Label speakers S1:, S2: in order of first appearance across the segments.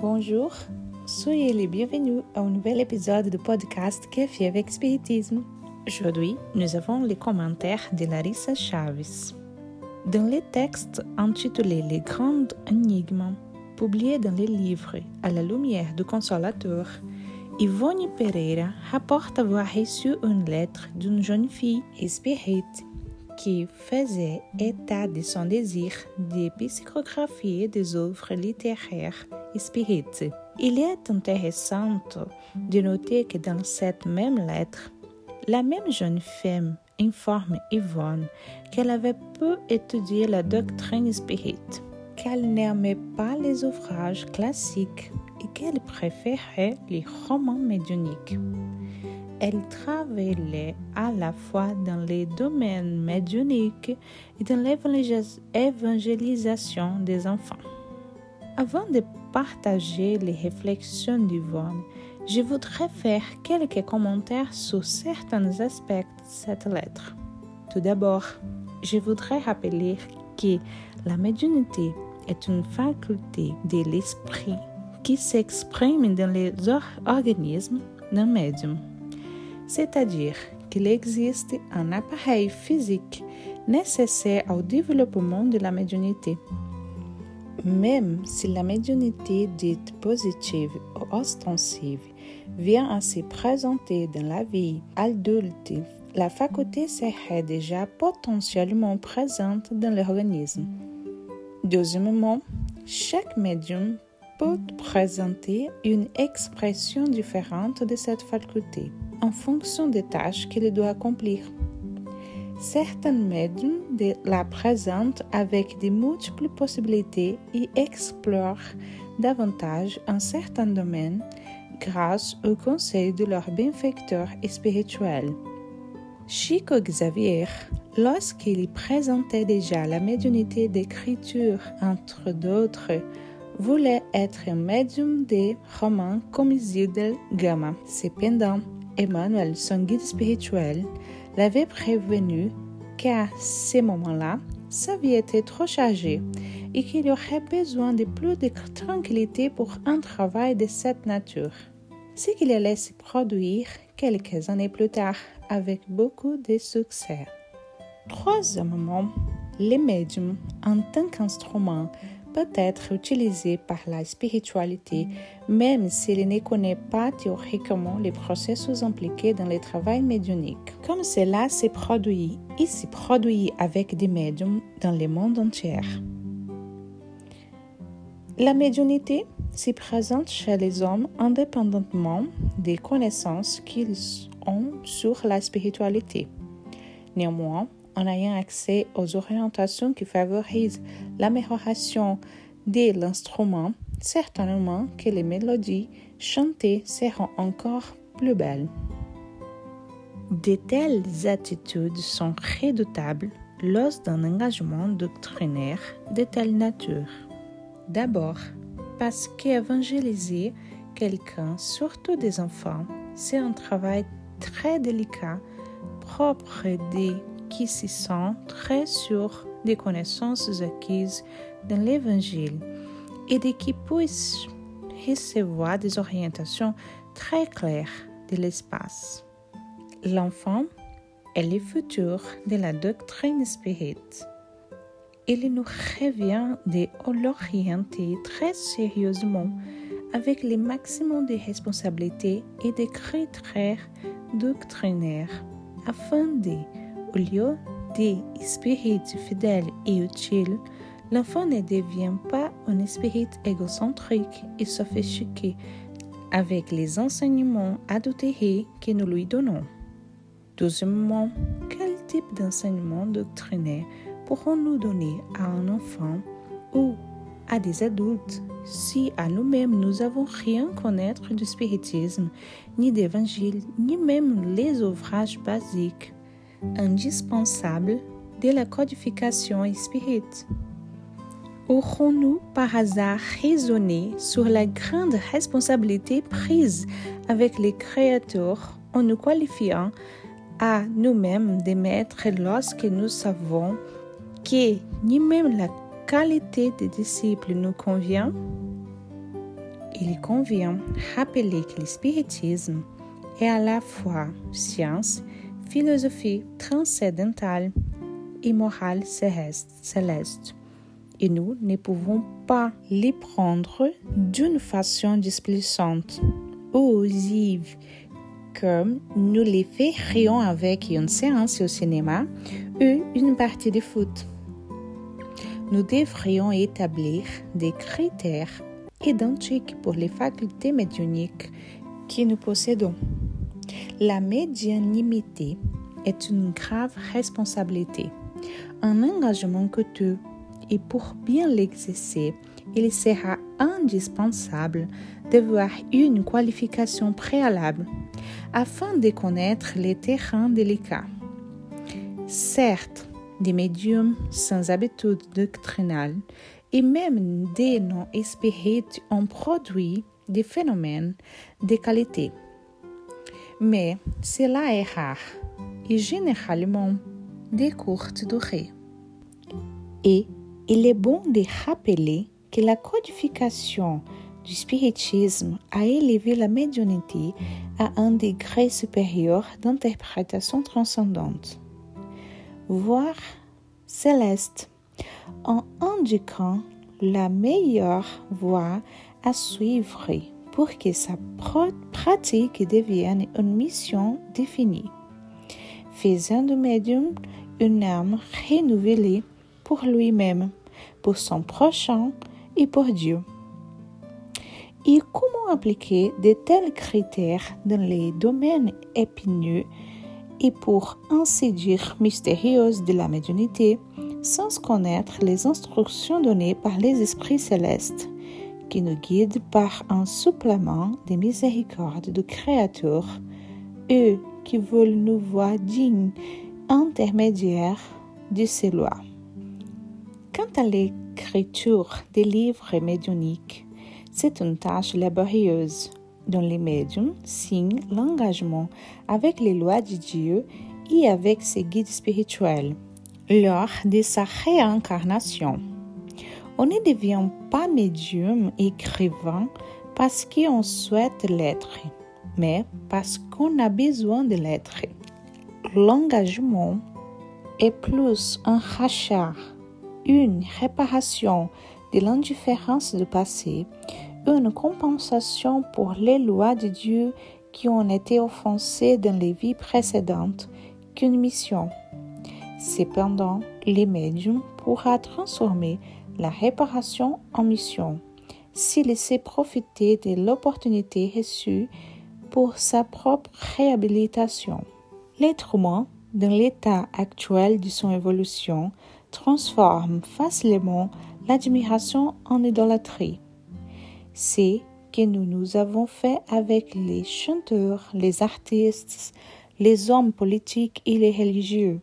S1: bonjour. Soyez les bienvenus à un nouvel épisode du podcast Café avec Spiritisme. Aujourd'hui, nous avons les commentaires de Larissa Chaves. Dans les textes intitulés Les grandes énigmes, publiés dans les livres À la lumière du Consolateur, Yvonne Pereira rapporte avoir reçu une lettre d'une jeune fille spirit qui faisait état de son désir de psychographier des œuvres littéraires spirites. Il est intéressant de noter que dans cette même lettre, la même jeune femme informe Yvonne qu'elle avait peu étudié la doctrine spirite, qu'elle n'aimait pas les ouvrages classiques et qu'elle préférait les romans médiuniques. Elle travaillait à la fois dans les domaines médiuniques et dans l'évangélisation des enfants. Avant de partager les réflexions d'Yvonne, je voudrais faire quelques commentaires sur certains aspects de cette lettre. Tout d'abord, je voudrais rappeler que la médiumnité est une faculté de l'esprit qui s'exprime dans les organismes d'un médium c'est-à-dire qu'il existe un appareil physique nécessaire au développement de la médiumnité. Même si la médiumnité dite positive ou ostensive vient à se présenter dans la vie adulte, la faculté serait déjà potentiellement présente dans l'organisme. Deuxièmement, chaque médium peut présenter une expression différente de cette faculté en fonction des tâches qu'il doit accomplir. Certains médiums la présentent avec de multiples possibilités et explorent davantage un certain domaine grâce au conseil de leur bienfaiteur spirituel. Chico Xavier, lorsqu'il présentait déjà la médiumnité d'écriture entre d'autres, voulait être un médium des romans comme Isidel Gama. Cependant, Emmanuel, son guide spirituel, l'avait prévenu qu'à ces moments-là, sa vie était trop chargée et qu'il aurait besoin de plus de tranquillité pour un travail de cette nature. Ce qu'il allait se produire quelques années plus tard avec beaucoup de succès. Troisièmement, les médiums, en tant qu'instrument, peut être utilisé par la spiritualité, même s'il ne connaît pas théoriquement les processus impliqués dans le travail médiumnique. Comme cela s'est produit et s'est produit avec des médiums dans le monde entier. La médiumnité s'y présente chez les hommes indépendamment des connaissances qu'ils ont sur la spiritualité. Néanmoins, en ayant accès aux orientations qui favorisent l'amélioration de l'instrument, certainement que les mélodies chantées seront encore plus belles. De telles attitudes sont redoutables lors d'un engagement doctrinaire de telle nature. D'abord, parce qu'évangéliser quelqu'un, surtout des enfants, c'est un travail très délicat, propre des qui s'y sent très sûr des connaissances acquises dans l'Évangile et de qui puisse recevoir des orientations très claires de l'espace. L'enfant est le futur de la doctrine spirite. Il nous revient de l'orienter très sérieusement avec le maximum de responsabilités et de critères doctrinaires afin de au lieu des esprit fidèle et utile, l'enfant ne devient pas un esprit égocentrique et sophistiqué avec les enseignements adultérés que nous lui donnons. Deuxièmement, quel type d'enseignement doctrinaire pourrons-nous donner à un enfant ou à des adultes si à nous-mêmes nous n'avons rien connaître du spiritisme, ni d'évangile, ni même les ouvrages basiques? Indispensable de la codification spirite. Aurons-nous par hasard raisonné sur la grande responsabilité prise avec les créateurs en nous qualifiant à nous-mêmes des maîtres lorsque nous savons que ni même la qualité des disciples nous convient? il convient rappeler que le spiritisme est à la fois science, philosophie transcendantale et morale céleste. Et nous ne pouvons pas les prendre d'une façon displicente ou osive, comme nous les ferions avec une séance au cinéma ou une partie de foot. Nous devrions établir des critères identiques pour les facultés médioniques que nous possédons. La médianimité est une grave responsabilité, un engagement coûteux et pour bien l'exercer, il sera indispensable d'avoir une qualification préalable afin de connaître les terrains délicats. Certes, des médiums sans habitude doctrinale et même des non-espérites ont produit des phénomènes de qualité. Mais cela est rare et généralement de courte durée. Et il est bon de rappeler que la codification du spiritisme a élevé la médiumnité à un degré supérieur d'interprétation transcendante, voire céleste, en indiquant la meilleure voie à suivre pour que sa pratique devienne une mission définie, faisant du médium une âme renouvelée pour lui-même, pour son prochain et pour Dieu. Et comment appliquer de tels critères dans les domaines épineux et pour ainsi dire mystérieux de la médiumnité sans connaître les instructions données par les esprits célestes? Qui nous guident par un supplément des miséricordes du Créateur, eux qui veulent nous voir dignes intermédiaires de ses lois. Quant à l'écriture des livres médiumniques, c'est une tâche laborieuse dont les médiums signent l'engagement avec les lois de Dieu et avec ses guides spirituels lors de sa réincarnation. On ne devient pas médium écrivain parce qu'on souhaite l'être, mais parce qu'on a besoin de l'être. L'engagement est plus un rachat, une réparation de l'indifférence du passé, une compensation pour les lois de Dieu qui ont été offensées dans les vies précédentes qu'une mission. Cependant, les médiums pourra transformer la réparation en mission s'il sait profiter de l'opportunité reçue pour sa propre réhabilitation. L'être humain, dans l'état actuel de son évolution, transforme facilement l'admiration en idolâtrie. C'est que nous nous avons fait avec les chanteurs, les artistes, les hommes politiques et les religieux.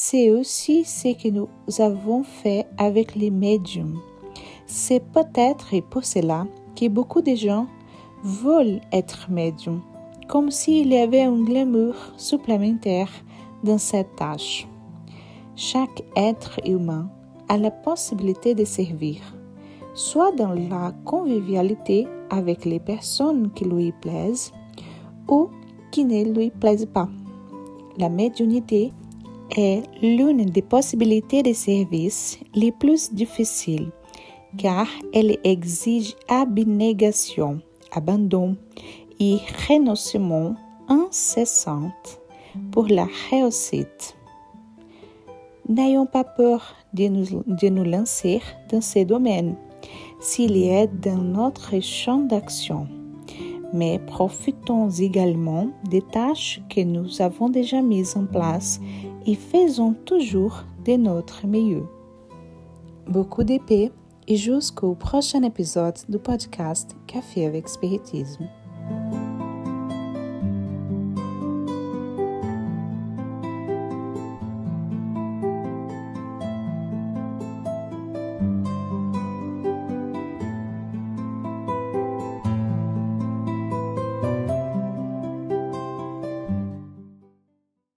S1: C'est aussi ce que nous avons fait avec les médiums. C'est peut-être pour cela que beaucoup de gens veulent être médiums, comme s'il y avait un glamour supplémentaire dans cette tâche. Chaque être humain a la possibilité de servir, soit dans la convivialité avec les personnes qui lui plaisent ou qui ne lui plaisent pas. La médiumnité est l'une des possibilités de service les plus difficiles car elle exige abnégation, abandon et renoncement incessant pour la réussite. N'ayons pas peur de nous, de nous lancer dans ces domaines s'il est dans notre champ d'action, mais profitons également des tâches que nous avons déjà mises en place et faisons toujours de notre mieux. Beaucoup d'épée et jusqu'au prochain épisode du podcast Café avec Spiritisme.